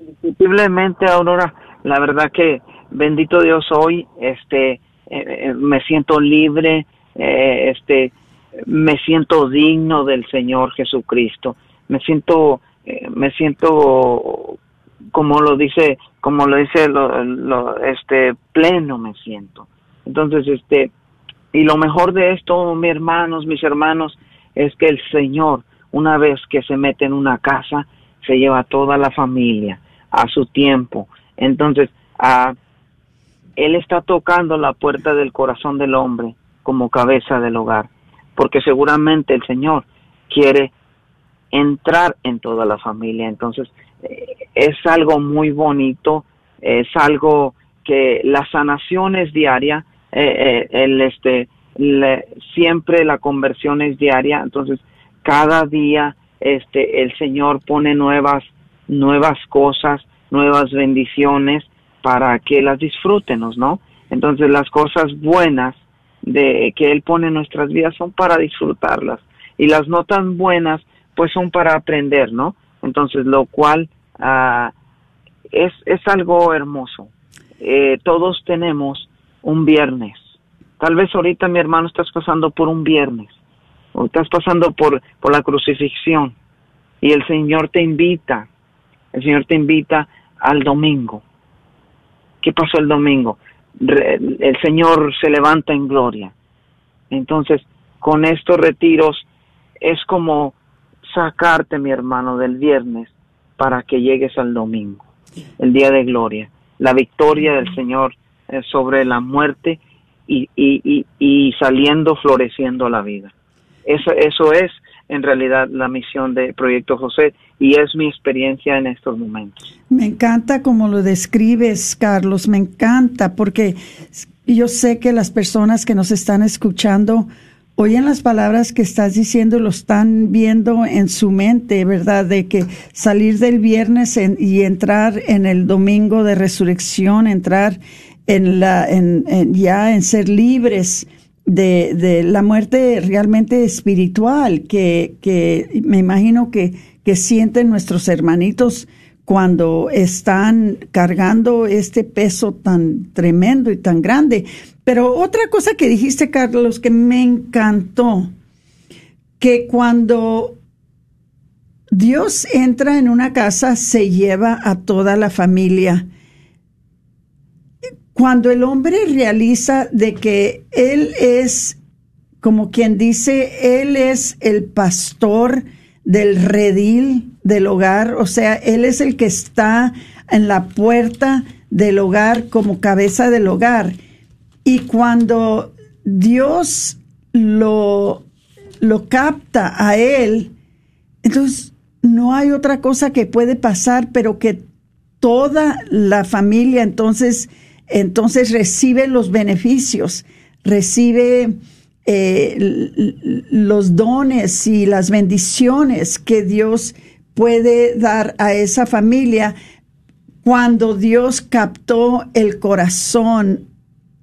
Indiscutiblemente, Aurora, la verdad que bendito Dios hoy, este, eh, eh, me siento libre, este, me siento digno del Señor Jesucristo, me siento, me siento como lo dice, como lo dice, lo, este, pleno me siento. Entonces, este, y lo mejor de esto, mis hermanos, mis hermanos, es que el Señor, una vez que se mete en una casa, se lleva a toda la familia a su tiempo. Entonces, a, Él está tocando la puerta del corazón del hombre como cabeza del hogar, porque seguramente el Señor quiere entrar en toda la familia. Entonces, eh, es algo muy bonito, es algo que la sanación es diaria, eh, eh, el este siempre la conversión es diaria entonces cada día este el señor pone nuevas nuevas cosas nuevas bendiciones para que las disfrútenos no entonces las cosas buenas de que él pone en nuestras vidas son para disfrutarlas y las no tan buenas pues son para aprender no entonces lo cual ah, es es algo hermoso eh, todos tenemos un viernes. Tal vez ahorita mi hermano estás pasando por un viernes o estás pasando por, por la crucifixión y el Señor te invita, el Señor te invita al domingo. ¿Qué pasó el domingo? El Señor se levanta en gloria. Entonces, con estos retiros es como sacarte, mi hermano, del viernes para que llegues al domingo, el día de gloria, la victoria del Señor sobre la muerte y, y, y, saliendo, floreciendo la vida. Eso, eso es en realidad la misión de Proyecto José y es mi experiencia en estos momentos. Me encanta como lo describes, Carlos, me encanta porque yo sé que las personas que nos están escuchando oyen las palabras que estás diciendo, lo están viendo en su mente, ¿verdad? De que salir del viernes y entrar en el domingo de resurrección, entrar en la, en, ya en ser libres de, de, la muerte realmente espiritual que, que me imagino que, que sienten nuestros hermanitos cuando están cargando este peso tan tremendo y tan grande. Pero otra cosa que dijiste, Carlos, que me encantó, que cuando Dios entra en una casa, se lleva a toda la familia cuando el hombre realiza de que él es, como quien dice, él es el pastor del redil del hogar, o sea, él es el que está en la puerta del hogar como cabeza del hogar. Y cuando Dios lo, lo capta a él, entonces no hay otra cosa que puede pasar, pero que toda la familia entonces entonces recibe los beneficios, recibe eh, los dones y las bendiciones que Dios puede dar a esa familia cuando Dios captó el corazón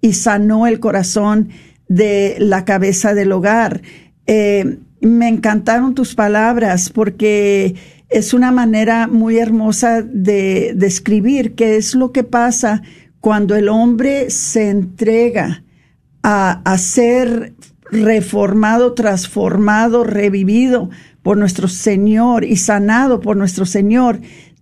y sanó el corazón de la cabeza del hogar. Eh, me encantaron tus palabras porque es una manera muy hermosa de describir qué es lo que pasa cuando el hombre se entrega a, ser reformado, transformado, revivido por nuestro Señor y sanado por nuestro Señor,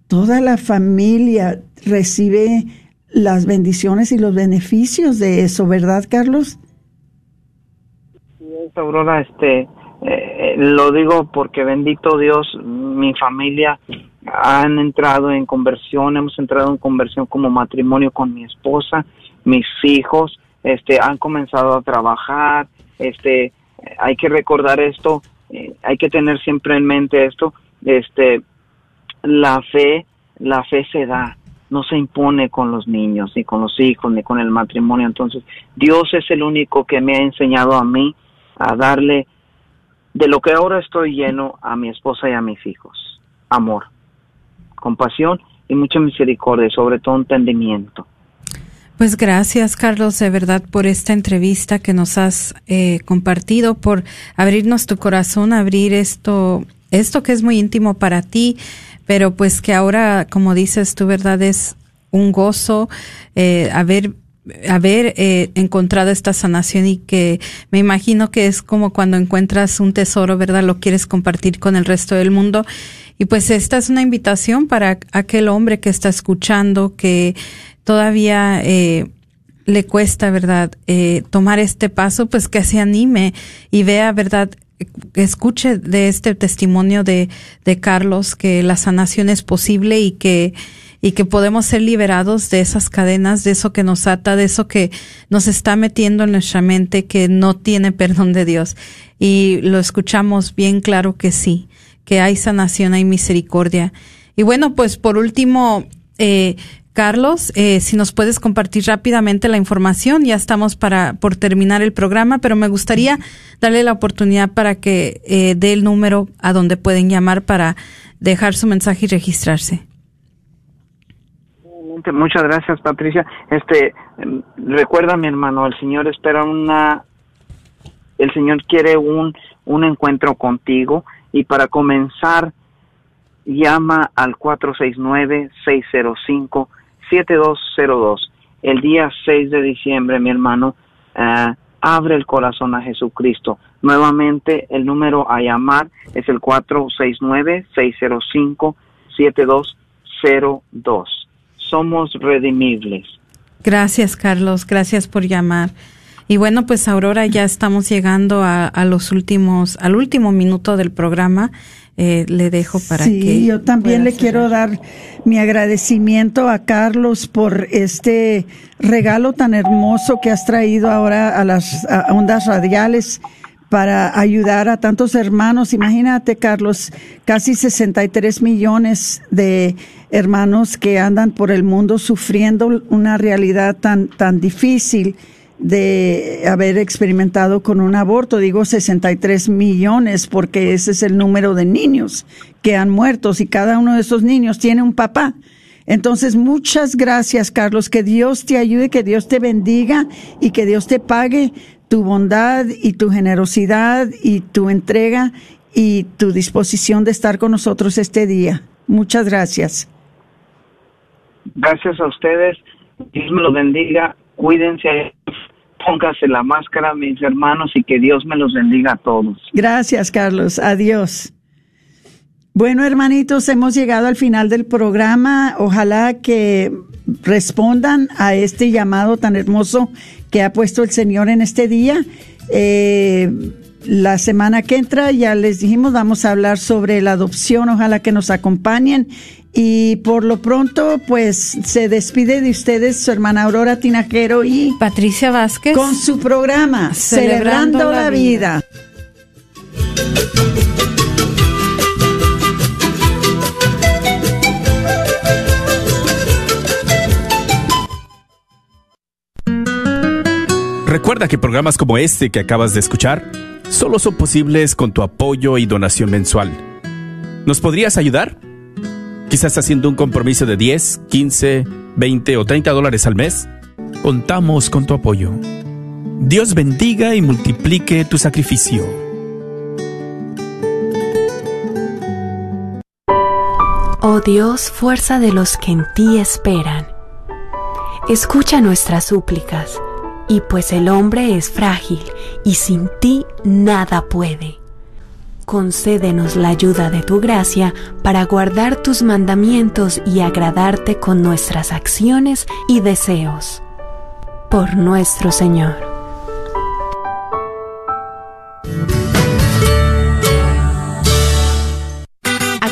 toda la familia recibe las bendiciones y los beneficios de eso, ¿verdad, Carlos? Sí, Aurora, este, eh, lo digo porque bendito Dios, mi familia han entrado en conversión, hemos entrado en conversión como matrimonio con mi esposa, mis hijos, este, han comenzado a trabajar, este, hay que recordar esto, eh, hay que tener siempre en mente esto, este, la fe, la fe se da, no se impone con los niños, ni con los hijos, ni con el matrimonio. Entonces, Dios es el único que me ha enseñado a mí a darle de lo que ahora estoy lleno a mi esposa y a mis hijos, amor compasión y mucha misericordia, sobre todo entendimiento. Pues gracias, Carlos, de verdad, por esta entrevista que nos has eh, compartido, por abrirnos tu corazón, abrir esto, esto que es muy íntimo para ti, pero pues que ahora, como dices tú, verdad, es un gozo eh, haber haber eh, encontrado esta sanación y que me imagino que es como cuando encuentras un tesoro, ¿verdad? Lo quieres compartir con el resto del mundo. Y pues esta es una invitación para aquel hombre que está escuchando, que todavía eh, le cuesta, ¿verdad? Eh, tomar este paso, pues que se anime y vea, ¿verdad? escuche de este testimonio de, de Carlos que la sanación es posible y que y que podemos ser liberados de esas cadenas, de eso que nos ata, de eso que nos está metiendo en nuestra mente que no tiene perdón de Dios. Y lo escuchamos bien claro que sí, que hay sanación, hay misericordia. Y bueno, pues por último, eh, Carlos, eh, si nos puedes compartir rápidamente la información, ya estamos para por terminar el programa, pero me gustaría darle la oportunidad para que eh, dé el número a donde pueden llamar para dejar su mensaje y registrarse. Muchas gracias, Patricia. Este, recuerda, mi hermano, el Señor espera una, el Señor quiere un, un encuentro contigo y para comenzar, llama al 469-605-7202. El día 6 de diciembre, mi hermano, uh, abre el corazón a Jesucristo. Nuevamente, el número a llamar es el 469-605-7202 somos redimibles. Gracias, Carlos. Gracias por llamar. Y bueno, pues Aurora, ya estamos llegando a, los últimos, al último minuto del programa. Eh, le dejo para sí, que. yo también le quiero dar mi agradecimiento a Carlos por este regalo tan hermoso que has traído ahora a las ondas radiales para ayudar a tantos hermanos. Imagínate, Carlos, casi 63 millones de hermanos que andan por el mundo sufriendo una realidad tan, tan difícil de haber experimentado con un aborto. Digo 63 millones porque ese es el número de niños que han muerto y cada uno de esos niños tiene un papá. Entonces, muchas gracias, Carlos. Que Dios te ayude, que Dios te bendiga y que Dios te pague tu bondad y tu generosidad y tu entrega y tu disposición de estar con nosotros este día. Muchas gracias. Gracias a ustedes. Dios me los bendiga. Cuídense. Póngase la máscara, mis hermanos, y que Dios me los bendiga a todos. Gracias, Carlos. Adiós. Bueno, hermanitos, hemos llegado al final del programa. Ojalá que respondan a este llamado tan hermoso que ha puesto el Señor en este día. Eh, la semana que entra, ya les dijimos, vamos a hablar sobre la adopción. Ojalá que nos acompañen. Y por lo pronto, pues se despide de ustedes su hermana Aurora Tinajero y Patricia Vázquez con su programa Celebrando, la, vida. Recuerda que programas como este que acabas de escuchar solo son posibles con tu apoyo y donación mensual. ¿Nos podrías ayudar? Quizás haciendo un compromiso de 10, 15, 20 o 30 dólares al mes. Contamos con tu apoyo. Dios bendiga y multiplique tu sacrificio. Oh Dios, fuerza de los que en ti esperan. Escucha nuestras súplicas y pues el hombre es frágil y sin ti nada puede. Concédenos la ayuda de tu gracia para guardar tus mandamientos y agradarte con nuestras acciones y deseos. Por nuestro Señor.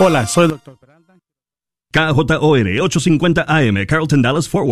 Hola, soy Dr. KJOR 850 AM, Carlton Dallas Forward.